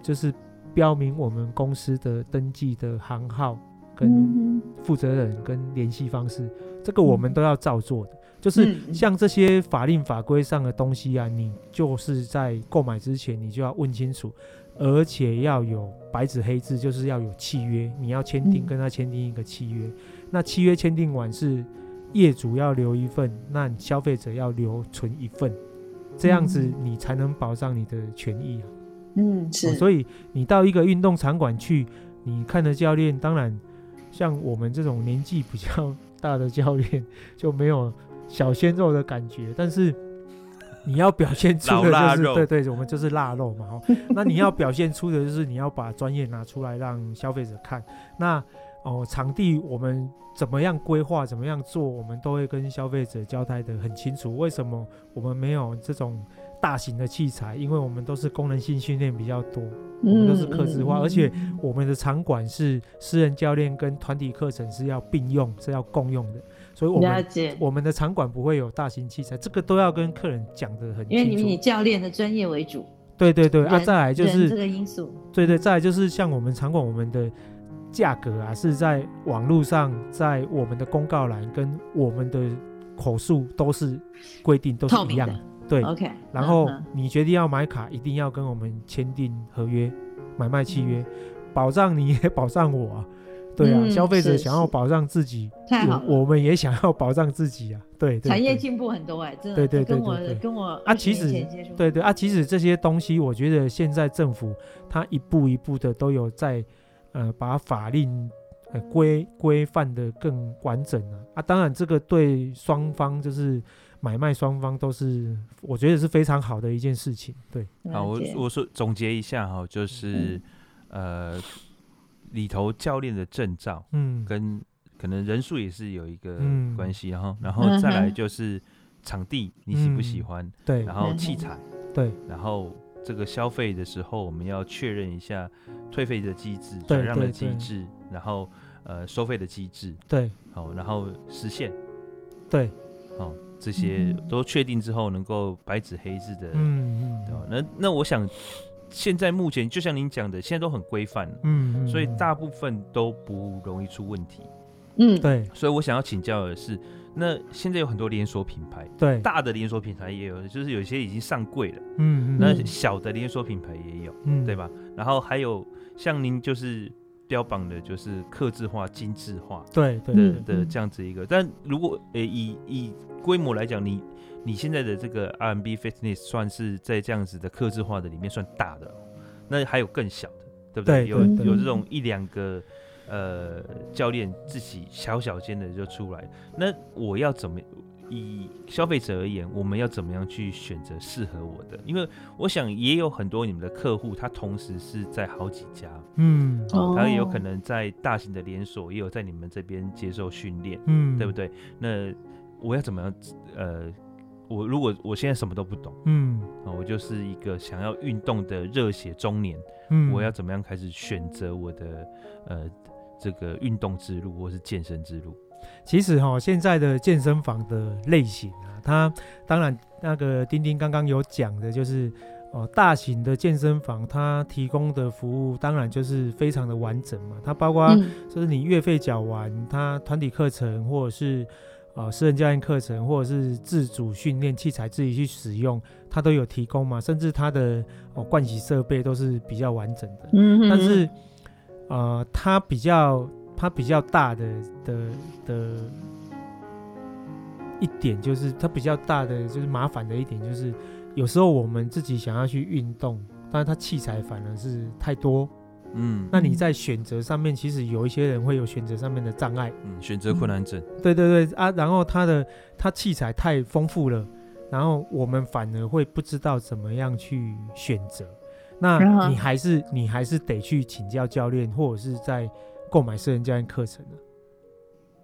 就是标明我们公司的登记的行号。跟负责人跟联系方式，这个我们都要照做的。就是像这些法令法规上的东西啊，你就是在购买之前你就要问清楚，而且要有白纸黑字，就是要有契约，你要签订跟他签订一个契约。那契约签订完是业主要留一份，那消费者要留存一份，这样子你才能保障你的权益啊。嗯，是。所以你到一个运动场馆去，你看的教练当然。像我们这种年纪比较大的教练就没有小鲜肉的感觉，但是 你要表现出的就是对对，我们就是腊肉嘛。那你要表现出的就是你要把专业拿出来让消费者看。那哦，场地我们怎么样规划，怎么样做，我们都会跟消费者交代的很清楚。为什么我们没有这种大型的器材？因为我们都是功能性训练比较多。我们都是客制化，而且我们的场馆是私人教练跟团体课程是要并用，是要共用的，所以我们我们的场馆不会有大型器材，这个都要跟客人讲的很清楚。因为你们以教练的专业为主。对对对，啊，再来就是这个因素。对对，再来就是像我们场馆，我们的价格啊是在网络上，在我们的公告栏跟我们的口述都是规定都是一样的。对，OK，然后你决定要买卡，一定要跟我们签订合约、买卖契约，保障你也保障我啊。对啊，消费者想要保障自己，太好，我们也想要保障自己啊。对对，产业进步很多哎，真的。对对对，跟我跟我啊，其实对对啊，其实这些东西，我觉得现在政府它一步一步的都有在呃把法令呃规规范的更完整了啊。当然，这个对双方就是。买卖双方都是，我觉得是非常好的一件事情。对，好，我我说总结一下哈，就是、嗯、呃，里头教练的证照，嗯，跟可能人数也是有一个嗯。关系，然后然后再来就是场地你喜不喜欢，对然后器材，对。然后这个消费的时候我们要确认一下退费的机制、转让的机制，然后呃收费的机制，对。好，然后实现，对，哦，这些嗯都确定之后能够白纸黑字的，嗯对吧？那那我想现在目前就像您讲的，现在都很规范，嗯嗯，所以大部分都不容易出问题。嗯，对所以我想要请教的是，那现在有很多连锁品牌，对，大的连锁品牌也有，就是有些已经上柜了，嗯嗯，那小的连锁品牌也有，嗯对？吧？然后还有像您就是标榜的，就是客制化、精致化的对对的这样子一个。但如果诶、以以规模来讲，你你现在的这个 R&B Fitness 算是在这样子的克制化的里面算大的哦，那还有更小的，对不有对有有这种一两个呃教练自己小小间的就出来，那我要怎么？以消费者而言，我们要怎么样去选择适合我的？因为我想也有很多你们的客户，他同时是在好几家，嗯哦他也有可能在大型的连锁，也有在你们这边接受训练，嗯，对不？对？那我要怎么样？呃，我如果我现在什么都不懂嗯啊，我就是一个想要运动的热血中年，嗯，我要怎么样开始选择我的呃这个运动之路，或是健身之路？其实哈，现在的健身房的类型啊，它当然那个丁丁刚刚有讲的，就是哦，大型的健身房它提供的服务当然就是非常的完整嘛，它包括嗯就是你月费缴完，它团体课程或者是呃私人教练课程，或者是自主训练器材自己去使用，它都有提供嘛，甚至它的哦盥洗设备都是比较完整的。嗯但是，呃，它比较它比较大的的的一点就是它比较大的就是麻烦的一点就是，有时候我们自己想要去运动，但是它器材反而是太多，嗯那你在选择上面其实有一些人会有选择上面的障碍。嗯，选择困难症。对对对啊，然后他的他器材太丰富了，然后我们反而会不知道怎么样去选择。那嗯你还是你还是得去请教教练，或者是在购买私人教练课程的。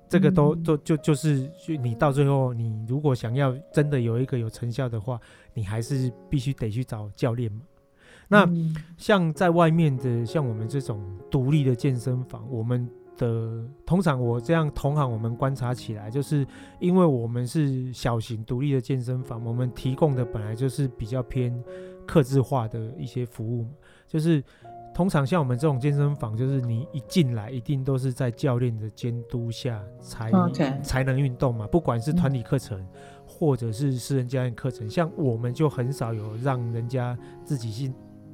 这个都都就就就是就你到最后，你如果想要真的有一个有成效的话，你还是必须得去找教练嘛。那嗯像在外面的，像我们这种独立的健身房，我们的通常我这样同行，我们观察起来，就是因为我们是小型独立的健身房，我们提供的本来就是比较偏客制化的一些服务，就是通常像我们这种健身房，就是你一进来一定都是在教练的监督下才才能运动嘛，不管是团体课程。或者是私人教练课程，像我们就很少有让人家自己进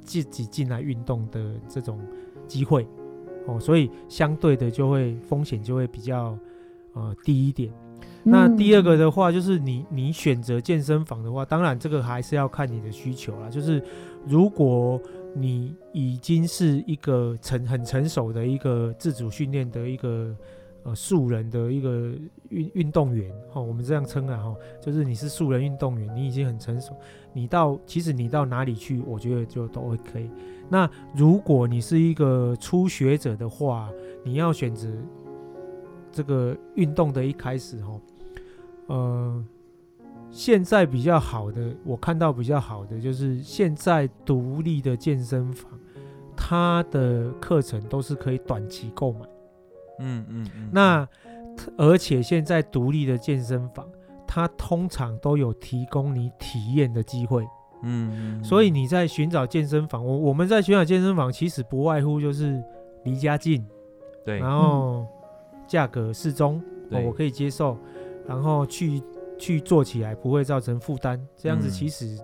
自己进来运动的这种机会哦，所以相对的就会风险就会比较呃低一点。那第二个的话，就是你你选择健身房的话，当然这个还是要看你的需求啦。就是如果你已经是一个成很成熟的一个自主训练的一个呃素人的一个运运动员哈、哦，我们这样称啊哈，就是你是素人运动员，你已经很成熟，你到其实你到哪里去，我觉得就都 OK。那如果你是一个初学者的话，你要选择这个运动的一开始哦，呃，现在比较好的，我看到比较好的就是现在独立的健身房，它的课程都是可以短期购买。嗯嗯嗯。那而且现在独立的健身房，它通常都有提供你体验的机会。嗯嗯。所以你在寻找健身房，我我们在寻找健身房，其实不外乎就是离家近，对，然后价格适中，哦，对我可以接受，然后去去做起来不会造成负担，这样子嗯其实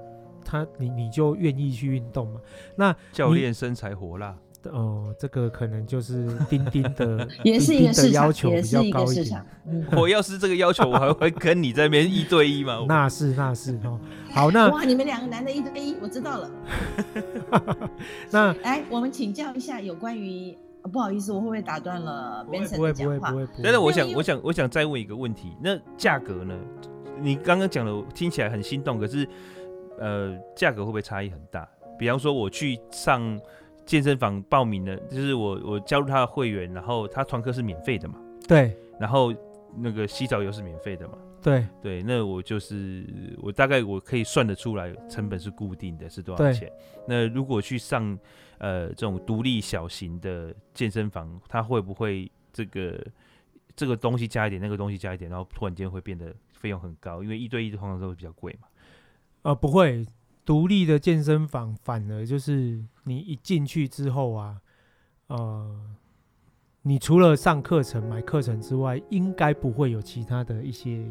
他你你就愿意去运动嘛。那教练身材火辣。哦，这个可能就是钉钉的也是一丁丁的 个市场，要求比也是一个较高一点市场。。嗯 我要是这个要求，我还会跟你在那边一对一吗？那是那是哦。好，那哇，你们两个男的一对一，我知道了。那哎，我们请教一下有关于，呃不好意思，我会不会打断了不会 Benson 不会的讲话？不会不会不但是会，我想，我想，我想再问一个问题，那价格呢？你刚刚讲的我听起来很心动，可是呃，价格会不会差异很大？比方说我去上健身房报名了，就是我我加入他的会员，然后他团课是免费的嘛，对，然后那个洗澡又是免费的嘛，对对，那我就是我大概我可以算得出来成本是固定的，是多少钱。那如果去上呃这种独立小型的健身房，他会不会这个这个东西加一点，那个东西加一点，然后突然间会变得费用很高？因为一对一的通常都会比较贵嘛。呃，不会。独立的健身房反而就是你一进去之后啊，呃，你除了上课程、买课程之外，应该不会有其他的一些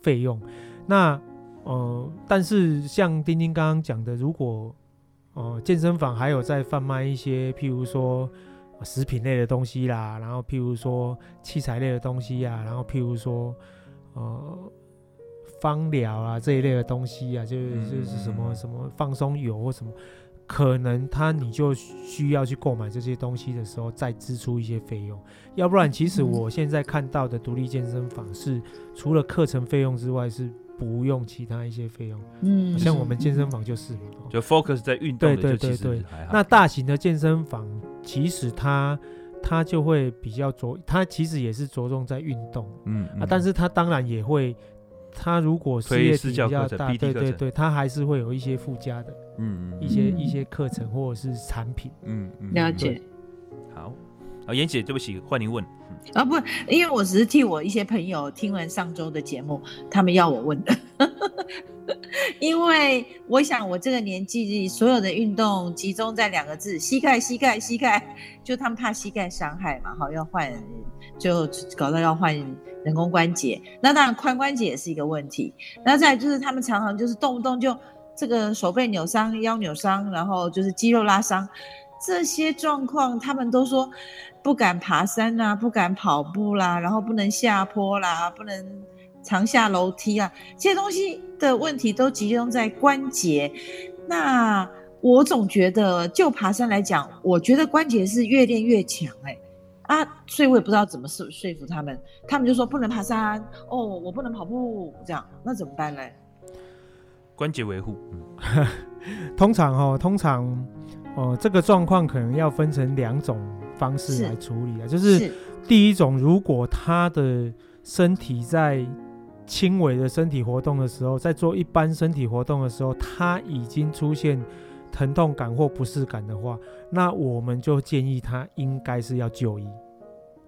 费用。那呃，但是像丁丁刚刚讲的，如果呃健身房还有在贩卖一些，譬如说食品类的东西啦，然后譬如说器材类的东西呀、啊，然后譬如说呃。芳疗啊这一类的东西啊，就是就是什么什么放松油或什么，可能他你就需要去购买这些东西的时候再支出一些费用，要不然其实我现在看到的独立健身房是除了课程费用之外是不用其他一些费用，嗯，像我们健身房就是，就 focus 在运动，对对对对，那大型的健身房其实它它就会比较着，它其实也是着重在运动，嗯。啊，但是它当然也会。他如果事业体比较大，对对对，他还是会有一些附加的，嗯，一些一些课程或者是产品，嗯嗯，了解。好，啊，妍姐，对不起，换您问。啊不，因为我只是替我一些朋友听完上周的节目，他们要我问的。因为我想我这个年纪，所有的运动集中在两个字：膝盖，膝盖，膝盖。就他们怕膝盖伤害嘛，好要换，就搞到要换人工关节。那当然髋关节也是一个问题。那再就是他们常常就是动不动就这个手背扭伤、腰扭伤，然后就是肌肉拉伤。这些状况，他们都说不敢爬山啊，不敢跑步啦，然后不能下坡啦，不能常下楼梯啊，这些东西的问题都集中在关节。那我总觉得，就爬山来讲，我觉得关节是越练越强哎、啊，所以我也不知道怎么说说服他们，他们就说不能爬山哦，我不能跑步，这样，那怎么办呢？关节维护，通常哦，通常。哦，这个状况可能要分成两种方式来处理啊，是就是第一种，如果他的身体在轻微的身体活动的时候，在做一般身体活动的时候，他已经出现疼痛感或不适感的话，那我们就建议他应该是要就医，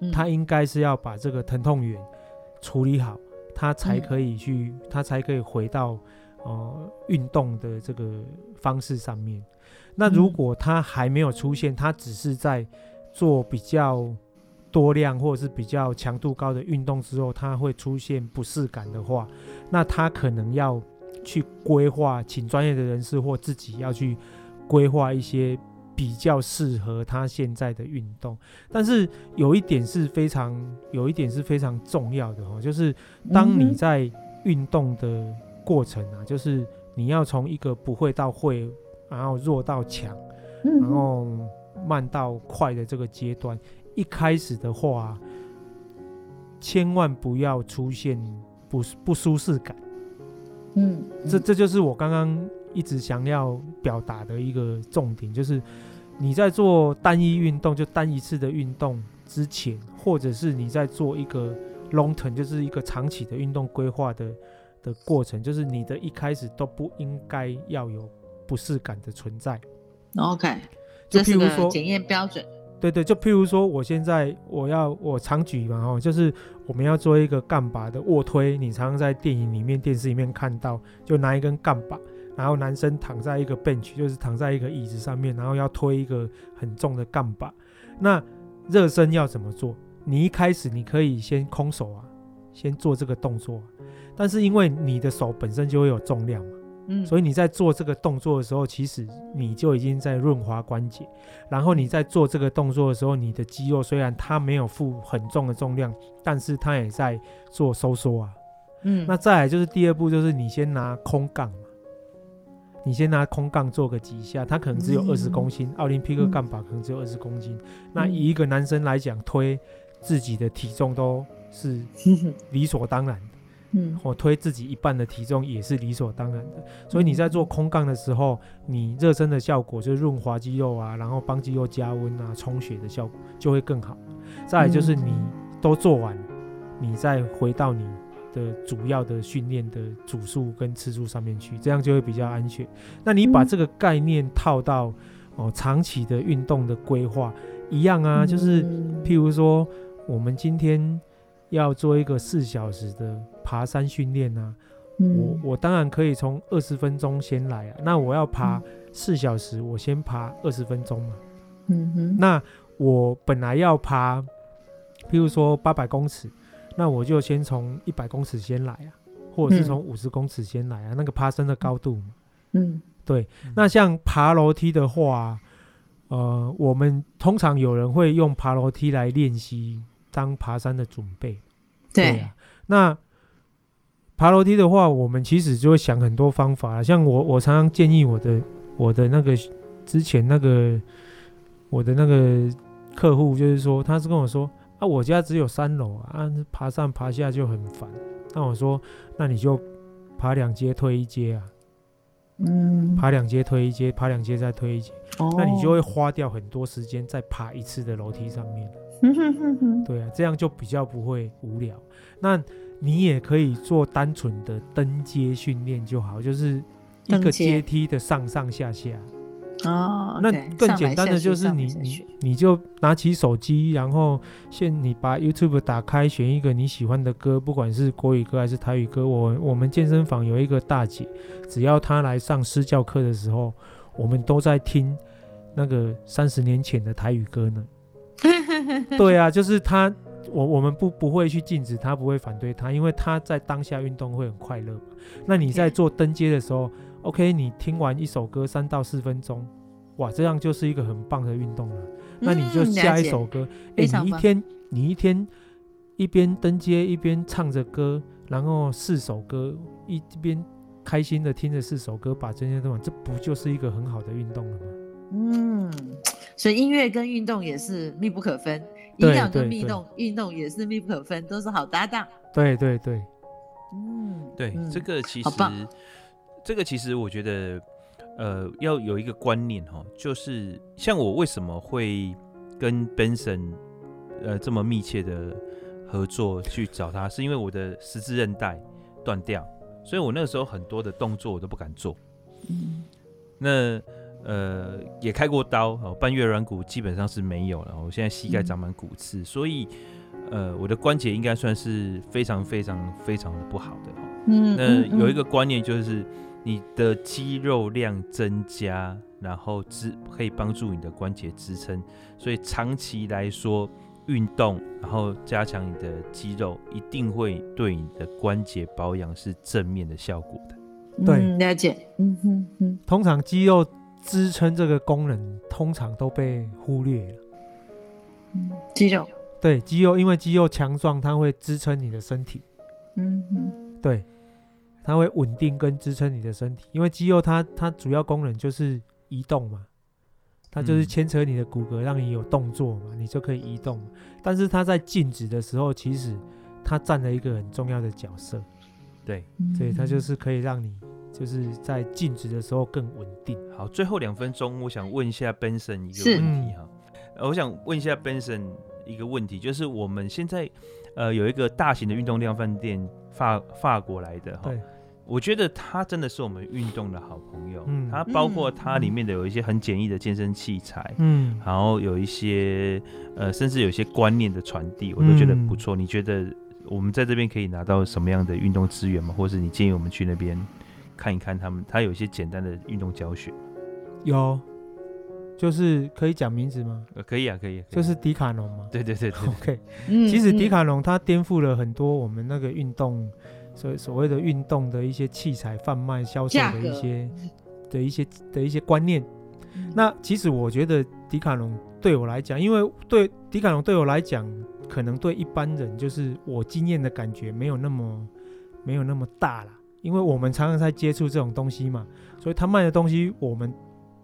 嗯、他应该是要把这个疼痛源处理好，他才可以去，嗯、他才可以回到呃运动的这个方式上面。那如果他还没有出现，他只是在做比较多量或者是比较强度高的运动之后，他会出现不适感的话，那他可能要去规划，请专业的人士或自己要去规划一些比较适合他现在的运动。但是有一点是非常有一点是非常重要的哦，就是当你在运动的过程啊，就是你要从一个不会到会。然后弱到强，然后慢到快的这个阶段，一开始的话，千万不要出现不不舒适感。嗯，这这就是我刚刚一直想要表达的一个重点，就是你在做单一运动，就单一次的运动之前，或者是你在做一个 long term，就是一个长期的运动规划的的过程，就是你的一开始都不应该要有。不适感的存在，OK，就譬如说检验标准，对对，就譬如说，我现在我要我常举嘛，哦，就是我们要做一个杠把的卧推，你常常在电影里面、电视里面看到，就拿一根杠把，然后男生躺在一个 bench，就是躺在一个椅子上面，然后要推一个很重的杠把。那热身要怎么做？你一开始你可以先空手啊，先做这个动作，但是因为你的手本身就会有重量嘛。嗯所以你在做这个动作的时候，其实你就已经在润滑关节。然后你在做这个动作的时候，你的肌肉虽然它没有负很重的重量，但是它也在做收缩啊。嗯，那再来就是第二步，就是你先拿空杠嘛，你先拿空杠做个几下，它可能只有二十公斤，奥林匹克杠把可能只有二十公斤。那以一个男生来讲，推自己的体重都是 理所当然的。嗯，或推自己一半的体重也是理所当然的。所以你在做空杠的时候，你热身的效果就是润滑肌肉啊，然后帮肌肉加温啊，充血的效果就会更好。再来就是你都做完，你再回到你的主要的训练的组数跟次数上面去，这样就会比较安全。那你把这个概念套到哦长期的运动的规划一样啊，就是譬如说我们今天要做一个四小时的爬山训练啊，我我当然可以从二十分钟先来啊。那我要爬四小时，我先爬二十分钟嘛。嗯哼，那我本来要爬，譬如说八百公尺。那我就先从一百公尺先来啊，或者是从五十公尺先来啊，嗯、那个爬升的高度嘛。嗯，对。那像爬楼梯的话，呃，我们通常有人会用爬楼梯来练习当爬山的准备。对，对啊。那爬楼梯的话，我们其实就会想很多方法。像我，我常常建议我的我的那个之前那个我的那个客户，就是说，他是跟我说。啊，我家只有三楼啊，爬上爬下就很烦。那我说，那你就爬两阶推一阶啊，嗯，爬两阶推一阶，爬两阶再推一阶，哦，那你就会花掉很多时间在爬一次的楼梯上面。对啊，这样就比较不会无聊。那你也可以做单纯的登阶训练就好，就是一个阶梯的上上下下。哦，那更简单的就是你你你就拿起手机，然后现你把 YouTube 打开，选一个你喜欢的歌，不管是国语歌还是台语歌。我我们健身房有一个大姐，只要她来上私教课的时候，我们都在听那个三十年前的台语歌呢。对啊，就是她，我我们不不会去禁止她，不会反对她，因为她在当下运动会很快乐。那你在做登阶的时候。OK，你听完一首歌三到四分钟，哇，这样就是一个很棒的运动了。那你就下一首歌，哎、你一天你一天一边登街一边唱着歌，然后四首歌一边开心的听着四首歌，把这些都完，这不就是一个很好的运动了吗？嗯，所以音乐跟运动也是密不可分，营养跟运动运动也是密不可分，都是好搭档。对对对，嗯，对，嗯、这个其实。这个其实我觉得，呃，要有一个观念哈，就是像我为什么会跟 Benson 呃这么密切的合作去找他，是因为我的十字韧带断掉，所以我那个时候很多的动作我都不敢做。嗯，那呃也开过刀，哦，半月软骨基本上是没有了，我现在膝盖长满骨刺，嗯、所以呃我的关节应该算是非常非常非常的不好的。嗯，那有一个观念就是。你的肌肉量增加，然后支可以帮助你的关节支撑，所以长期来说运动，然后加强你的肌肉，一定会对你的关节保养是正面的效果的。对，嗯、了解。嗯哼哼。通常肌肉支撑这个功能，通常都被忽略了。嗯，肌肉。对，肌肉，因为肌肉强壮，它会支撑你的身体。嗯哼。对。它会稳定跟支撑你的身体，因为肌肉它它主要功能就是移动嘛，它就是牵扯你的骨骼，让你有动作嘛，你就可以移动。但是它在静止的时候，其实它占了一个很重要的角色，对，所以它就是可以让你就是在静止的时候更稳定。好，最后两分钟，我想问一下 Benson 一个问题哈，呃，我想问一下 Benson 一个问题，就是我们现在呃有一个大型的运动量饭店。法法国来的哈，我觉得他真的是我们运动的好朋友。嗯，他包括他里面的有一些很简易的健身器材，嗯，然后有一些呃，甚至有一些观念的传递，我都觉得不错。嗯，你觉得我们在这边可以拿到什么样的运动资源吗？或是你建议我们去那边看一看他们？他有一些简单的运动教学。有。就是可以讲名字吗？呃，可以啊，可以。就是迪卡侬嘛？对对对，对，OK。其实迪卡侬它颠覆了很多我们那个运动，所所谓的运动的一些器材贩卖销售的一些的一些的一些观念。那其实我觉得迪卡侬对我来讲，因为对迪卡侬对我来讲，可能对一般人就是我经验的感觉没有那么没有那么大啦，因为我们常常在接触这种东西嘛，所以他卖的东西我们。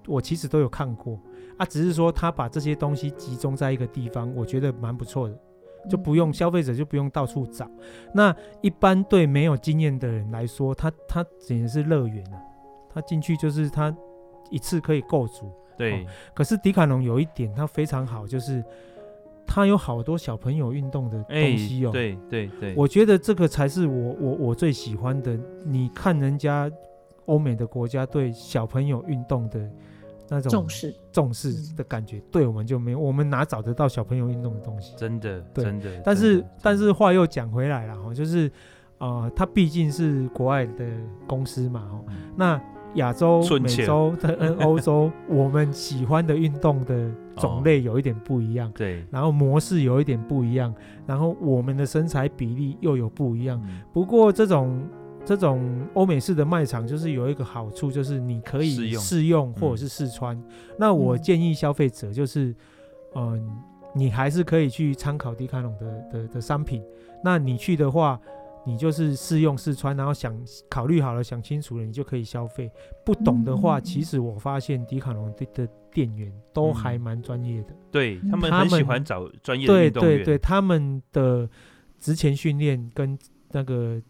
我其实都有看过啊，只是说他把这些东西集中在一个地方，我觉得蛮不错的。就不用消费者就不用到处找。那一般对没有经验的人来说，他他简直是乐园啊！他进去就是他一次可以够足。对、哦，可是迪卡侬有一点，它非常好，就是它有好多小朋友运动的东西哦。对对对，我觉得这个才是我我我最喜欢的。你看人家欧美的国家对小朋友运动的那种重视重视的感觉，对我们就没有，我们哪找得到小朋友运动的东西？真的，真的。但是但是话又讲回来了哈，就是啊，它毕竟是国外的公司嘛，哦，那。亚洲、美洲、跟 欧洲，我们喜欢的运动的种类有一点不一样，对，然后模式有一点不一样，然后我们的身材比例又有不一样。不过这种这种欧美式的卖场就是有一个好处，就是你可以试用或者是试穿。那我建议消费者就是，嗯，你还是可以去参考迪卡侬的的的商品。那你去的话。你就是试用试穿，然后想考虑好了，想清楚了，你就可以消费。不懂的话，嗯、其实我发现迪卡侬的的店员都还蛮专业的。对，他们很喜欢找专业的运动员。对对对，他们的职前训练跟那个。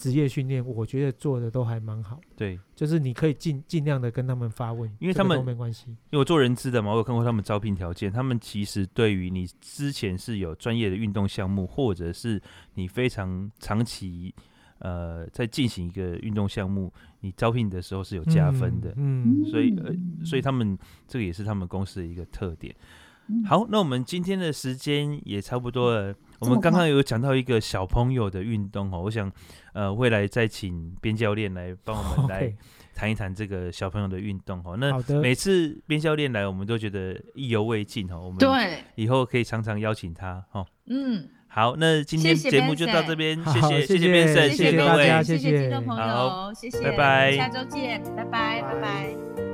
职业训练，我觉得做的都还蛮好。对，就是你可以尽尽量的跟他们发问，因为他们都没关系。因为我做人资的嘛，我有看过他们招聘条件。他们其实对于你之前是有专业的运动项目，或者是你非常长期呃在进行一个运动项目，你招聘的时候是有加分的。嗯，所以呃，所以他们这个也是他们公司的一个特点。好，那我们今天的时间也差不多了。我们刚刚有讲到一个小朋友的运动哦，我想呃未来再请边教练来帮我们 来谈一谈这个小朋友的运动哦。那每次边教练来，我们都觉得意犹未尽哦。我们对。以后可以常常邀请他哦。嗯，好，那今天节目就到这边，谢谢谢谢边生，谢谢各位，谢谢。听众朋友，谢谢，拜拜，下周见，拜拜，拜拜。